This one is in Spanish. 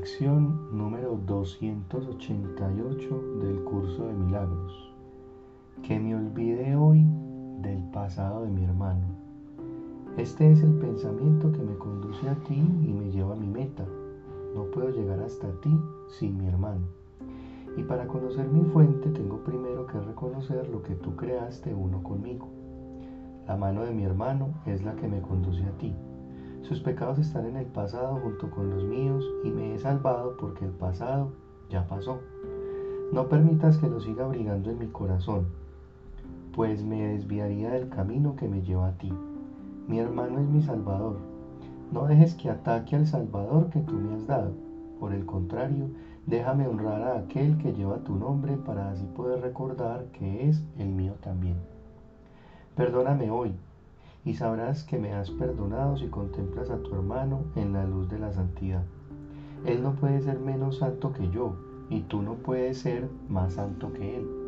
Lección número 288 del curso de milagros. Que me olvide hoy del pasado de mi hermano. Este es el pensamiento que me conduce a ti y me lleva a mi meta. No puedo llegar hasta ti sin mi hermano. Y para conocer mi fuente tengo primero que reconocer lo que tú creaste uno conmigo. La mano de mi hermano es la que me conduce a ti. Sus pecados están en el pasado junto con los míos y salvado porque el pasado ya pasó. No permitas que lo siga abrigando en mi corazón, pues me desviaría del camino que me lleva a ti. Mi hermano es mi Salvador. No dejes que ataque al Salvador que tú me has dado. Por el contrario, déjame honrar a aquel que lleva tu nombre para así poder recordar que es el mío también. Perdóname hoy y sabrás que me has perdonado si contemplas a tu hermano en la luz de la santidad. Él no puede ser menos santo que yo, y tú no puedes ser más santo que él.